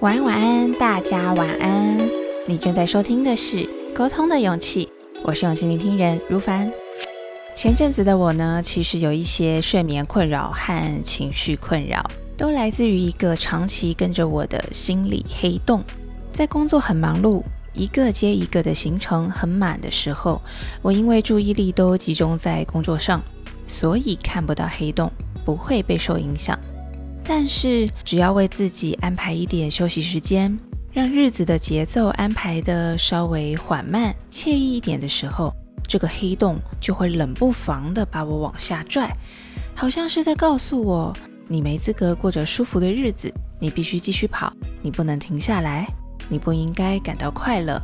晚安，晚安，大家晚安。你正在收听的是《沟通的勇气》，我是用心聆听人如凡。前阵子的我呢，其实有一些睡眠困扰和情绪困扰，都来自于一个长期跟着我的心理黑洞。在工作很忙碌，一个接一个的行程很满的时候，我因为注意力都集中在工作上，所以看不到黑洞，不会被受影响。但是，只要为自己安排一点休息时间，让日子的节奏安排的稍微缓慢、惬意一点的时候，这个黑洞就会冷不防的把我往下拽，好像是在告诉我：你没资格过着舒服的日子，你必须继续跑，你不能停下来，你不应该感到快乐。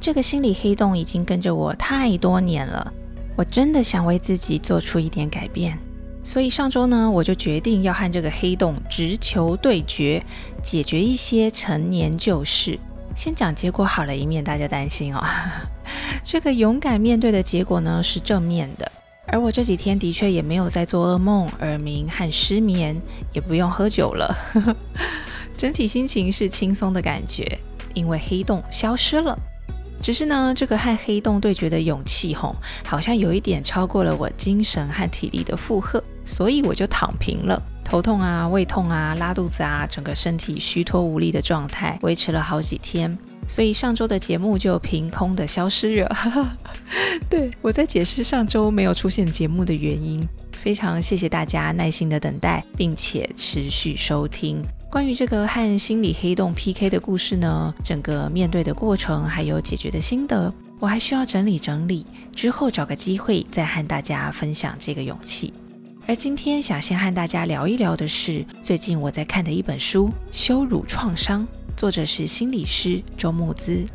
这个心理黑洞已经跟着我太多年了，我真的想为自己做出一点改变。所以上周呢，我就决定要和这个黑洞直球对决，解决一些陈年旧事。先讲结果好了，以免大家担心哦。这个勇敢面对的结果呢是正面的，而我这几天的确也没有在做噩梦、耳鸣和失眠，也不用喝酒了，整体心情是轻松的感觉，因为黑洞消失了。只是呢，这个和黑洞对决的勇气，吼，好像有一点超过了我精神和体力的负荷。所以我就躺平了，头痛啊、胃痛啊、拉肚子啊，整个身体虚脱无力的状态维持了好几天。所以上周的节目就凭空的消失了。对我在解释上周没有出现节目的原因。非常谢谢大家耐心的等待，并且持续收听。关于这个和心理黑洞 PK 的故事呢，整个面对的过程还有解决的心得，我还需要整理整理，之后找个机会再和大家分享这个勇气。而今天想先和大家聊一聊的是最近我在看的一本书《羞辱创伤》，作者是心理师周木姿。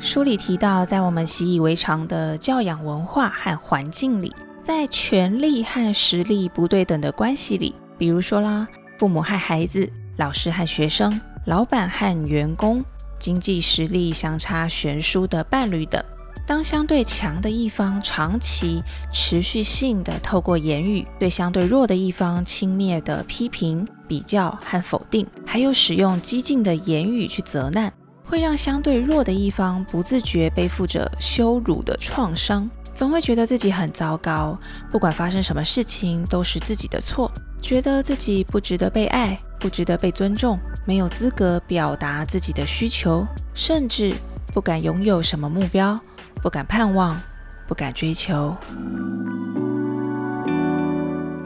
书里提到，在我们习以为常的教养文化和环境里，在权力和实力不对等的关系里，比如说啦，父母和孩子、老师和学生、老板和员工、经济实力相差悬殊的伴侣等。当相对强的一方长期持续性的透过言语对相对弱的一方轻蔑的批评、比较和否定，还有使用激进的言语去责难，会让相对弱的一方不自觉背负着羞辱的创伤，总会觉得自己很糟糕，不管发生什么事情都是自己的错，觉得自己不值得被爱，不值得被尊重，没有资格表达自己的需求，甚至不敢拥有什么目标。不敢盼望，不敢追求，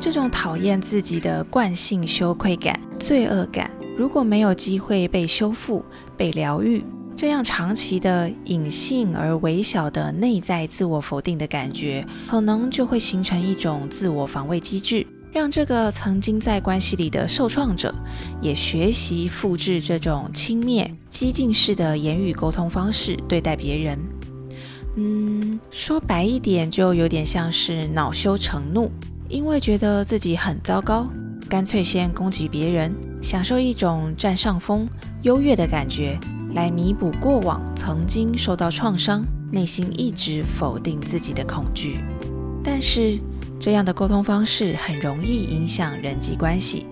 这种讨厌自己的惯性羞愧感、罪恶感，如果没有机会被修复、被疗愈，这样长期的隐性而微小的内在自我否定的感觉，可能就会形成一种自我防卫机制，让这个曾经在关系里的受创者，也学习复制这种轻蔑、激进式的言语沟通方式对待别人。嗯，说白一点，就有点像是恼羞成怒，因为觉得自己很糟糕，干脆先攻击别人，享受一种占上风、优越的感觉，来弥补过往曾经受到创伤、内心一直否定自己的恐惧。但是，这样的沟通方式很容易影响人际关系，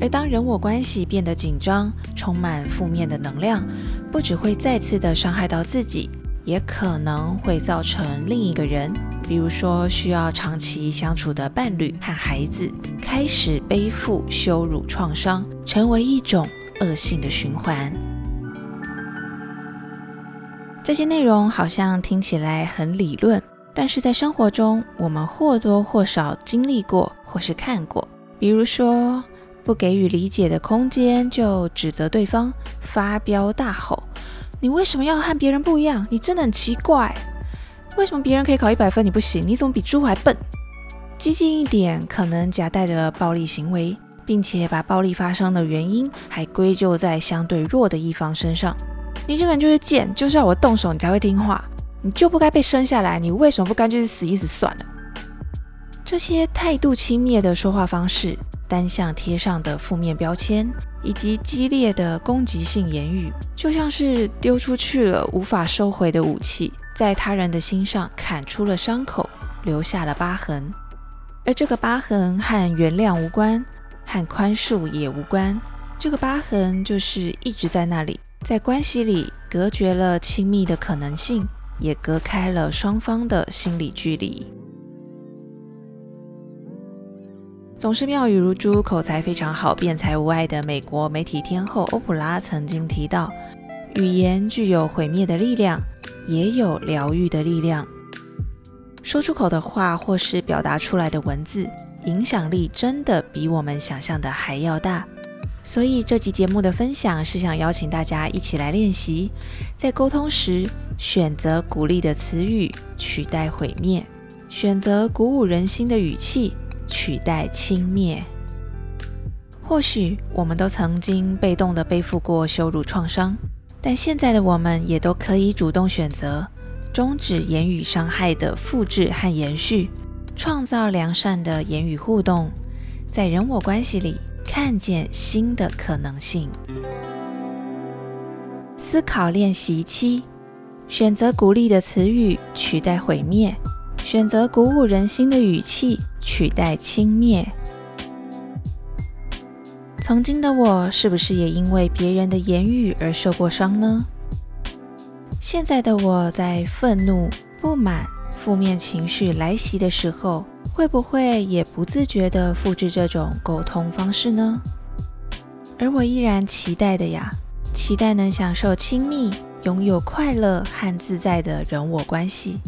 而当人我关系变得紧张、充满负面的能量，不只会再次的伤害到自己。也可能会造成另一个人，比如说需要长期相处的伴侣和孩子，开始背负羞辱创伤，成为一种恶性的循环。这些内容好像听起来很理论，但是在生活中，我们或多或少经历过或是看过。比如说，不给予理解的空间，就指责对方，发飙大吼。你为什么要和别人不一样？你真的很奇怪。为什么别人可以考一百分，你不行？你怎么比猪还笨？激进一点，可能夹带着暴力行为，并且把暴力发生的原因还归咎在相对弱的一方身上。你这个人就是贱，就是要我动手你才会听话。你就不该被生下来，你为什么不干脆死一死算了？这些态度轻蔑的说话方式，单向贴上的负面标签。以及激烈的攻击性言语，就像是丢出去了无法收回的武器，在他人的心上砍出了伤口，留下了疤痕。而这个疤痕和原谅无关，和宽恕也无关，这个疤痕就是一直在那里，在关系里隔绝了亲密的可能性，也隔开了双方的心理距离。总是妙语如珠、口才非常好、辩才无碍的美国媒体天后欧普拉曾经提到：“语言具有毁灭的力量，也有疗愈的力量。说出口的话，或是表达出来的文字，影响力真的比我们想象的还要大。所以这集节目的分享是想邀请大家一起来练习，在沟通时选择鼓励的词语取代毁灭，选择鼓舞人心的语气。”取代轻蔑。或许我们都曾经被动的背负过羞辱创伤，但现在的我们也都可以主动选择终止言语伤害的复制和延续，创造良善的言语互动，在人我关系里看见新的可能性。思考练习七：选择鼓励的词语取代毁灭，选择鼓舞人心的语气。取代轻蔑。曾经的我，是不是也因为别人的言语而受过伤呢？现在的我在愤怒、不满、负面情绪来袭的时候，会不会也不自觉地复制这种沟通方式呢？而我依然期待的呀，期待能享受亲密、拥有快乐和自在的人我关系。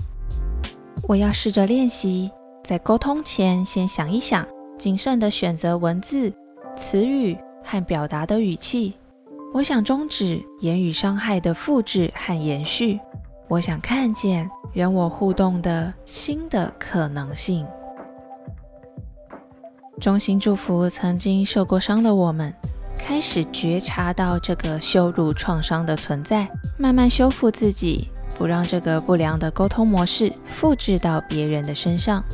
我要试着练习。在沟通前，先想一想，谨慎地选择文字、词语和表达的语气。我想终止言语伤害的复制和延续。我想看见人我互动的新的可能性。衷心祝福曾经受过伤的我们，开始觉察到这个羞辱创伤的存在，慢慢修复自己，不让这个不良的沟通模式复制到别人的身上。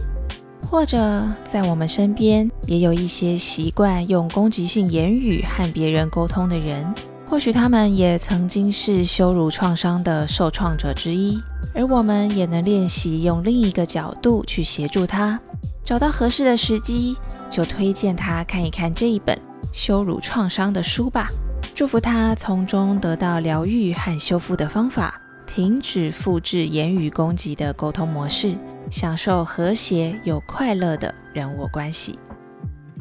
或者在我们身边也有一些习惯用攻击性言语和别人沟通的人，或许他们也曾经是羞辱创伤的受创者之一，而我们也能练习用另一个角度去协助他，找到合适的时机，就推荐他看一看这一本羞辱创伤的书吧，祝福他从中得到疗愈和修复的方法，停止复制言语攻击的沟通模式。享受和谐又快乐的人我关系。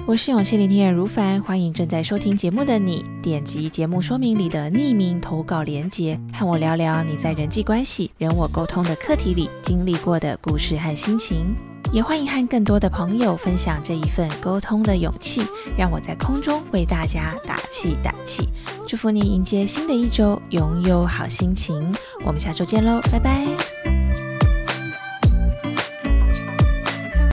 我是勇气聆听人如凡，欢迎正在收听节目的你，点击节目说明里的匿名投稿链接，和我聊聊你在人际关系、人我沟通的课题里经历过的故事和心情。也欢迎和更多的朋友分享这一份沟通的勇气，让我在空中为大家打气打气。祝福你迎接新的一周，拥有好心情。我们下周见喽，拜拜。